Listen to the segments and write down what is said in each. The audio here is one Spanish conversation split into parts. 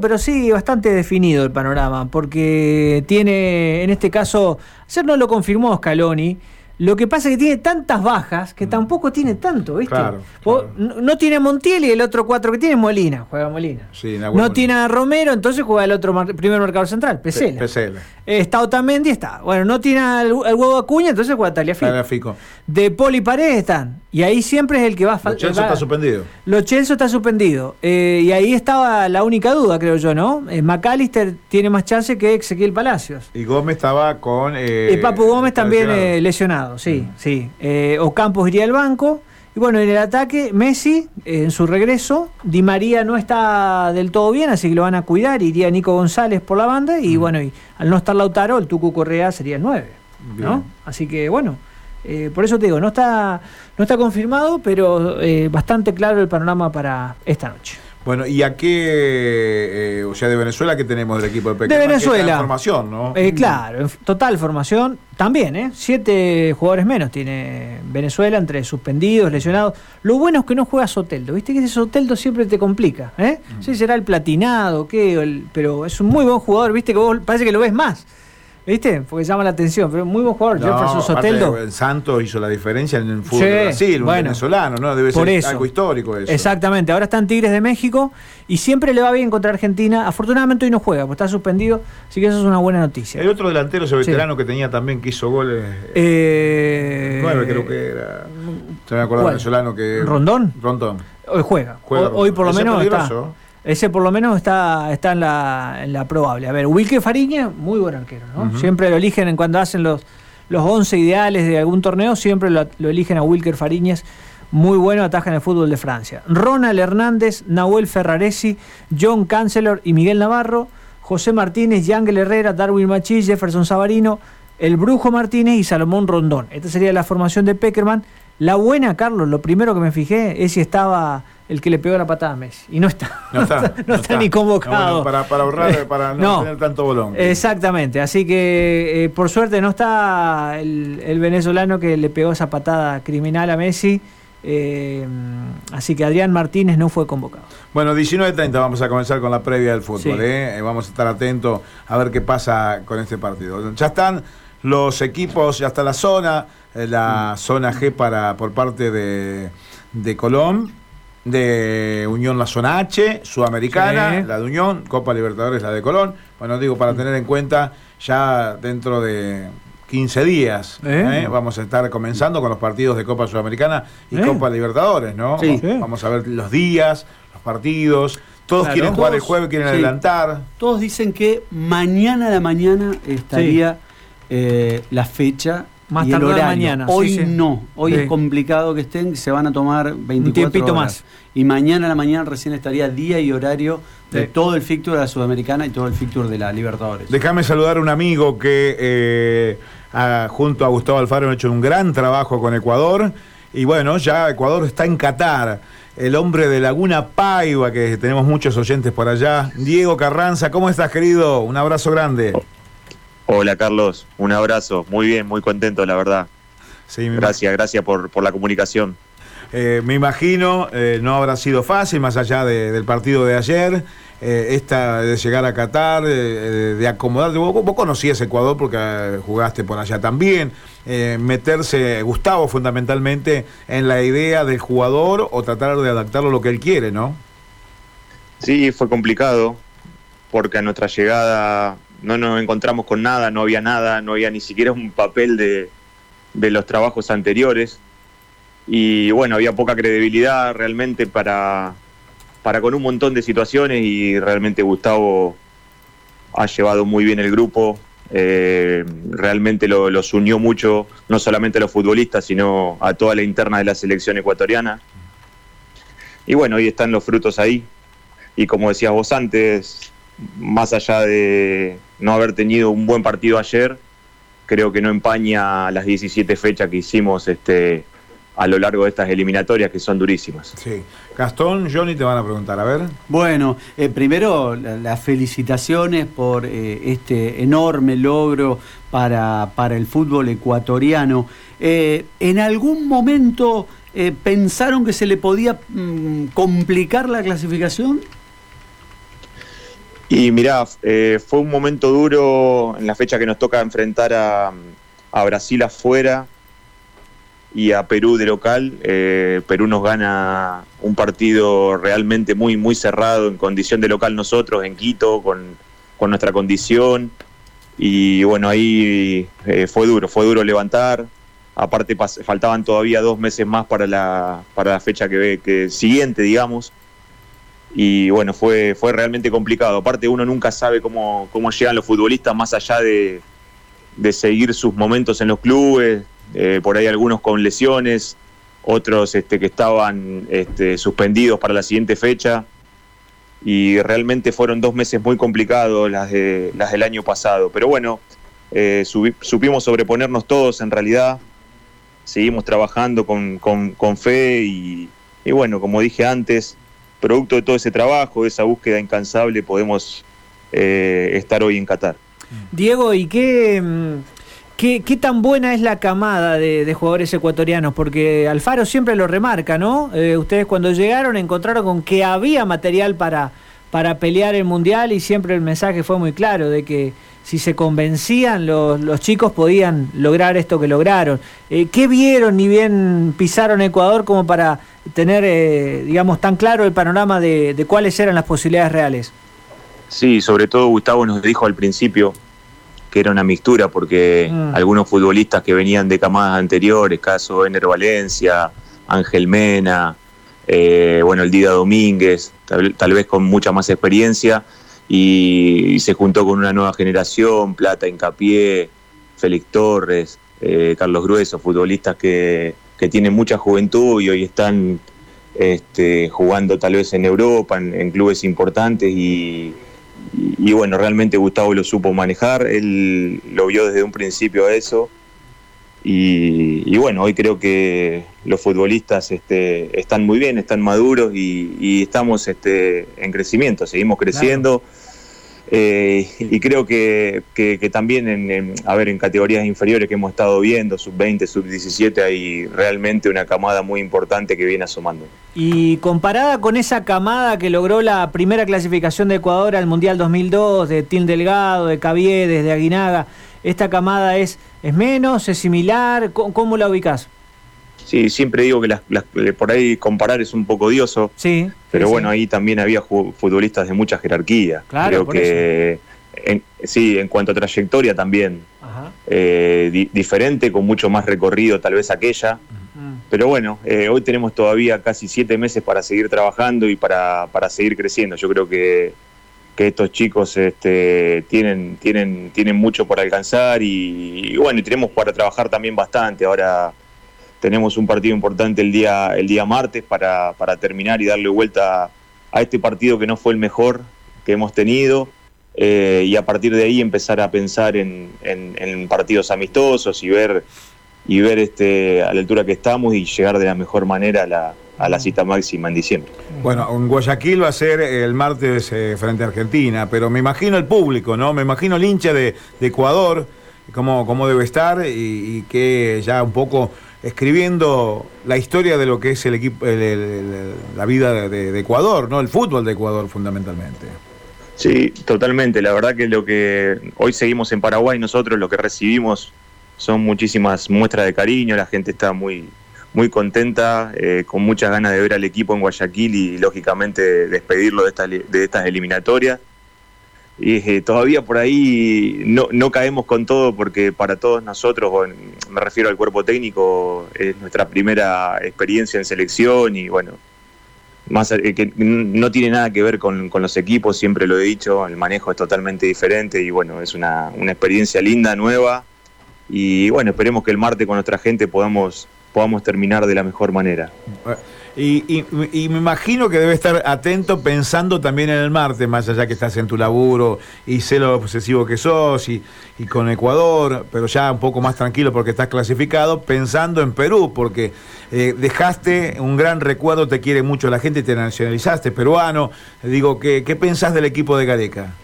pero sí bastante definido el panorama, porque tiene, en este caso, ayer no lo confirmó Scaloni, lo que pasa es que tiene tantas bajas que mm. tampoco tiene tanto, ¿viste? Claro, No, tiene a Montiel y el otro cuatro que tiene es Molina, juega Molina. no tiene a Romero, entonces juega el otro primer marcador central, Pesela. Pesela. está Otamendi, está. Bueno, no tiene al, huevo Acuña, entonces juega Taliafico. De Poli Paredes están. Y ahí siempre es el que va a faltar. Lo Chelso está suspendido. Lo Chelso está suspendido. Eh, y ahí estaba la única duda, creo yo, ¿no? Eh, McAllister tiene más chance que Ezequiel Palacios. Y Gómez estaba con. Eh, y Papu Gómez también lesionado, sí, sí. Ocampos iría al banco. Y bueno, en el ataque, Messi, en su regreso, Di María no está del todo bien, así que lo van a cuidar. Iría Nico González por la banda. Y bueno, y al no estar Lautaro, el Tucu Correa sería el 9. ¿no? Así que bueno. Eh, por eso te digo, no está, no está confirmado, pero eh, bastante claro el panorama para esta noche. Bueno, ¿y a qué, eh, o sea, de Venezuela qué tenemos del equipo de Pequeño? De Venezuela. formación, ¿no? claro, total formación. También, ¿eh? Siete jugadores menos tiene Venezuela, entre suspendidos, lesionados. Lo bueno es que no juega Soteldo, ¿viste? Que ese Soteldo siempre te complica, ¿eh? Mm. Sí, será el platinado, ¿qué? pero es un muy buen jugador, ¿viste? Que vos parece que lo ves más. ¿Viste? Porque llama la atención, pero muy buen jugador, Jefferson Soteldo. El Santos hizo la diferencia en el fútbol de Brasil, un venezolano, ¿no? Debe ser algo histórico eso. Exactamente, ahora están Tigres de México y siempre le va bien contra Argentina. Afortunadamente hoy no juega, porque está suspendido, así que eso es una buena noticia. Hay otro delantero, ese veterano que tenía también que hizo goles. Eh, nueve creo que era. Se me acuerdo venezolano que. ¿Rondón? Rondón. Hoy juega. hoy, por lo menos está. Ese por lo menos está, está en, la, en la probable. A ver, Wilke Fariña, muy buen arquero, ¿no? Siempre lo eligen en cuando hacen los, los 11 ideales de algún torneo, siempre lo, eligen a Wilker Fariñas. Muy bueno, ataja en el fútbol de Francia. Ronald Hernández, Nahuel Ferraresi, John Cancelor y Miguel Navarro, José Martínez, Yangel Herrera, Darwin Machís, Jefferson Savarino, El Brujo Martínez y Salomón Rondón. Esta sería la formación de Peckerman. La buena, Carlos, lo primero que me fijé es si estaba el que le pegó la patada a Messi. Y no está. No está, ni convocado. para, ahorrar, para no, tener tanto bolón. Exactamente. Así que eh, por suerte no está el, venezolano que le pegó esa patada criminal a Messi. Eh, así que Adrián Martínez no fue convocado. Bueno, 19.30 vamos a comenzar con la previa del fútbol. ¿eh? Vamos a estar atentos a ver qué pasa con este partido. Ya están los equipos, ya está la zona, la zona G para por parte de, de Colón de Unión la zona H, Sudamericana, la de Unión, Copa Libertadores la de Colón. Bueno, digo, para tener en cuenta, ya dentro de 15 días ¿eh? ¿eh? vamos a estar comenzando con los partidos de Copa Sudamericana y ¿Eh? Copa Libertadores, ¿no? Vamos a ver los días, los partidos. Todos quieren jugar el jueves, quieren adelantar. Todos dicen que mañana a la mañana estaría la fecha más tarde mañana. Hoy no, hoy es complicado que estén, se van a tomar 24 Un tiempito más. Y mañana a la mañana recién estaría día y horario de todo el fixture de la Sudamericana y todo el fixture de la Libertadores. Déjame saludar a un amigo que eh, junto a Gustavo Alfaro han hecho un gran trabajo con Ecuador. Y bueno, ya Ecuador está en Qatar. El hombre de Laguna Paiva, que tenemos muchos oyentes por allá. Diego Carranza, ¿cómo estás, querido? Un abrazo grande. Hola Carlos, un abrazo, muy bien, muy contento la verdad. gracias, gracias por, por, la comunicación. Eh, me imagino, eh, no habrá sido fácil, más allá del partido de ayer, eh, esta de llegar a Qatar, de acomodarte. Vos, vos, conocías Ecuador porque jugaste por allá también. meterse, Gustavo, fundamentalmente, en la idea del jugador o tratar de adaptarlo a lo que él quiere, ¿no? Sí, fue complicado, porque a nuestra llegada no nos encontramos con nada, no había nada, no había ni siquiera un papel de, los trabajos anteriores. Y bueno, había poca credibilidad realmente para, para con un montón de situaciones y realmente Gustavo ha llevado muy bien el grupo, eh, realmente los unió mucho, no solamente a los futbolistas, sino a toda la interna de la selección ecuatoriana. Y bueno, hoy están los frutos ahí. Y como decías vos antes, más allá de no haber tenido un buen partido ayer, creo que no empaña las 17 fechas que hicimos este, a lo largo de estas eliminatorias que son durísimas. Sí. Gastón, Johnny te van a preguntar, a ver. Bueno, eh, primero las felicitaciones por eh, este enorme logro para, para el fútbol ecuatoriano. Eh, ¿En algún momento pensaron que se le podía mm, complicar la clasificación? Y mirá, eh, fue un momento duro en la fecha que nos toca enfrentar a, Brasil afuera y a Perú de local. Eh, Perú nos gana un partido realmente muy, muy cerrado en condición de local nosotros, en Quito, con, nuestra condición. Y bueno, ahí eh, fue duro, fue duro levantar. Aparte faltaban todavía dos meses más para la, para la fecha que, que siguiente, digamos. Y bueno, fue, fue realmente complicado. Aparte uno nunca sabe cómo, cómo llegan los futbolistas más allá de, de seguir sus momentos en los clubes, eh, por ahí algunos con lesiones, otros este, que estaban este, suspendidos para la siguiente fecha. Y realmente fueron dos meses muy complicados las, de, las del año pasado. Pero bueno, eh, supimos sobreponernos todos en realidad. Seguimos trabajando con, fe y, bueno, como dije antes, producto de todo ese trabajo, de esa búsqueda incansable, podemos eh, estar hoy en Qatar. Diego, ¿y qué, mm, ¿Qué, tan buena es la camada de, jugadores ecuatorianos? Porque Alfaro siempre lo remarca, ¿no? Eh, ustedes cuando llegaron encontraron con que había material para, para pelear el Mundial y siempre el mensaje fue muy claro de que si se convencían los, chicos podían lograr esto que lograron. Eh, ¿Qué vieron ni bien pisaron Ecuador como para tener, eh, digamos, tan claro el panorama de, de cuáles eran las posibilidades reales? Sí, sobre todo Gustavo nos dijo al principio que era una mixtura, porque mm. algunos futbolistas que venían de camadas anteriores, caso Ener Valencia, Ángel Mena, eh, bueno, el Dida Domínguez, tal, vez con mucha más experiencia, y, se juntó con una nueva generación, Plata, Incapié, Félix Torres, eh, Carlos Grueso, futbolistas que, que, tienen mucha juventud y hoy están este, jugando tal vez en Europa, en clubes importantes y y, bueno, realmente Gustavo lo supo manejar, él lo vio desde un principio a eso. Y, bueno, hoy creo que los futbolistas este, están muy bien, están maduros y, estamos este, en crecimiento, seguimos creciendo. Eh, y creo que, también en, a ver, en categorías inferiores que hemos estado viendo, sub-20, sub-17, hay realmente una camada muy importante que viene asomando. Y comparada con esa camada que logró la primera clasificación de Ecuador al Mundial 2002, de Til Delgado, de Caviedes, de Aguinaga, ¿esta camada es, es menos, es similar? ¿Cómo, la ubicás? Sí, siempre digo que las, por ahí comparar es un poco odioso. Sí. Pero bueno, ahí también había futbolistas de mucha jerarquía. Claro, Creo que sí, en cuanto a trayectoria también. Eh, diferente, con mucho más recorrido tal vez aquella. Pero bueno, eh, hoy tenemos todavía casi siete meses para seguir trabajando y para, para seguir creciendo. Yo creo que, que estos chicos este, tienen, tienen, tienen mucho por alcanzar y, bueno, tenemos para trabajar también bastante. Ahora tenemos un partido importante el día, el día martes para, para terminar y darle vuelta a este partido que no fue el mejor que hemos tenido. Eh, y a partir de ahí empezar a pensar en, partidos amistosos y ver y ver este a la altura que estamos y llegar de la mejor manera a la, a la cita máxima en diciembre. Bueno, en Guayaquil va a ser el martes eh, frente a Argentina, pero me imagino el público, ¿no? Me imagino el hincha de, Ecuador, cómo, cómo debe estar y, y que ya un poco escribiendo la historia de lo que es el equipo, la vida de, Ecuador, ¿no? El fútbol de Ecuador fundamentalmente. Sí, totalmente. La verdad que lo que hoy seguimos en Paraguay, nosotros lo que recibimos son muchísimas muestras de cariño, la gente está muy, muy contenta, eh, con muchas ganas de ver al equipo en Guayaquil y lógicamente despedirlo de estas, de estas eliminatorias. Y eh, todavía por ahí no, no, caemos con todo porque para todos nosotros, me refiero al cuerpo técnico, es nuestra primera experiencia en selección y bueno, más eh, que no tiene nada que ver con, los equipos, siempre lo he dicho, el manejo es totalmente diferente y bueno, es una, una experiencia linda, nueva. Y bueno, esperemos que el martes con nuestra gente podamos, podamos terminar de la mejor manera. Y, me imagino que debe estar atento pensando también en el Marte, más allá que estás en tu laburo y sé lo obsesivo que sos y, con Ecuador, pero ya un poco más tranquilo porque estás clasificado, pensando en Perú, porque eh, dejaste un gran recuerdo, te quiere mucho la gente, te nacionalizaste peruano. Digo, ¿qué, qué pensás del equipo de Gareca?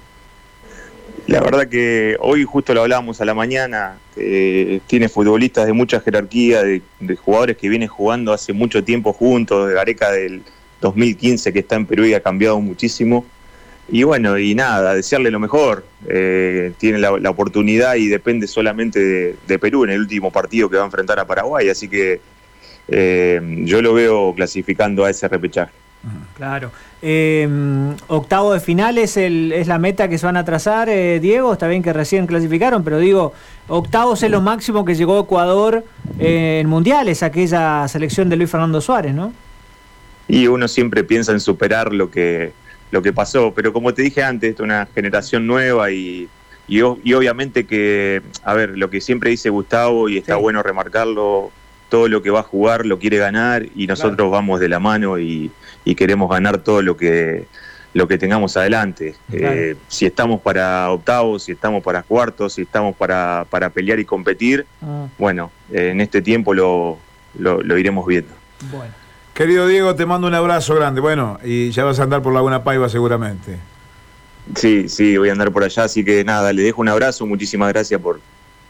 La verdad que hoy justo lo hablábamos a la mañana, tiene futbolistas de mucha jerarquía, de, jugadores que vienen jugando hace mucho tiempo juntos, de Gareca del 2015 que está en Perú y ha cambiado muchísimo. y bueno, y nada, desearle lo mejor. Eh, tiene la, oportunidad y depende solamente de, Perú en el último partido que va a enfrentar a Paraguay, así que eh, yo lo veo clasificando a ese repechaje. Claro. Eh, octavo de final es, el, es la meta que se van a trazar, Diego. Está bien que recién clasificaron, pero digo, octavos es lo máximo que llegó Ecuador en mundiales, aquella selección de Luis Fernando Suárez, ¿no? Y uno siempre piensa en superar lo que, lo que pasó. Pero como te dije antes, es una generación nueva y, y, obviamente que, a ver, lo que siempre dice Gustavo y está bueno remarcarlo, todo lo que va a jugar lo quiere ganar y nosotros vamos de la mano y, queremos ganar todo lo que lo que tengamos adelante. Eh, si estamos para octavos, si estamos para cuartos, si estamos para, para pelear y competir, ah. bueno, en este tiempo lo, lo, lo iremos viendo. Bueno. Querido Diego, te mando un abrazo grande. Bueno, y ya vas a andar por Laguna Paiva seguramente. Sí, sí, voy a andar por allá, así que nada, le dejo un abrazo, muchísimas gracias por,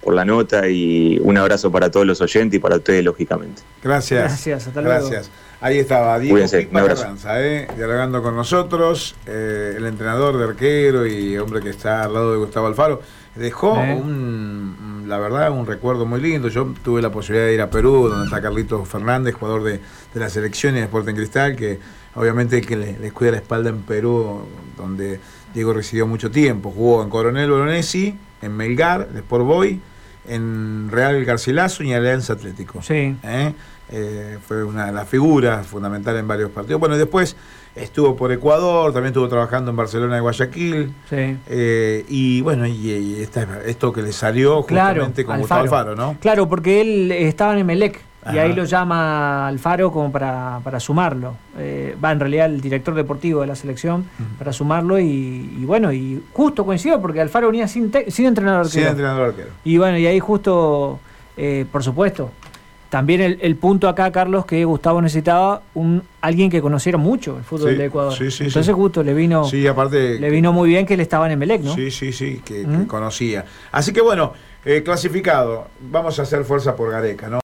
por la nota y un abrazo para todos los oyentes y para ustedes, lógicamente. Gracias. Gracias, hasta luego. Gracias. Ahí estaba Diego Carranza, eh, dialogando con nosotros, eh, el entrenador de arquero y hombre que está al lado de Gustavo Alfaro. Dejó un, la verdad, un recuerdo muy lindo. Yo tuve la posibilidad de ir a Perú, donde está Carlitos Fernández, jugador de, la selección y de Sporting Cristal, que obviamente que le, les cuida la espalda en Perú, donde Diego residió mucho tiempo. Jugó en Coronel Bolonesi, en Melgar, de Sport Boy, en Real Garcilaso y en Alianza Atlético. Sí. ¿Eh? Eh, fue una de las figuras fundamentales en varios partidos. Bueno, y después estuvo por Ecuador, también estuvo trabajando en Barcelona y Guayaquil. Sí. Eh, y bueno, y, esto que le salió justamente con Gustavo Alfaro, ¿no? Claro, porque él estaba en Emelec y ahí lo llama Alfaro como para, para sumarlo. Eh, va en realidad el director deportivo de la selección para sumarlo y, bueno, y justo coincidió porque Alfaro venía sin, sin entrenador arquero. Sin entrenador arquero. Y bueno, y ahí justo, por supuesto, también el, punto acá, Carlos, que Gustavo necesitaba un alguien que conociera mucho el fútbol de Ecuador. Sí, sí, Entonces justo le vino, aparte, le vino muy bien que él estaba en Emelec, ¿no? Sí, sí, sí, que, conocía. Así que bueno, eh, clasificado, vamos a hacer fuerza por Gareca, ¿no?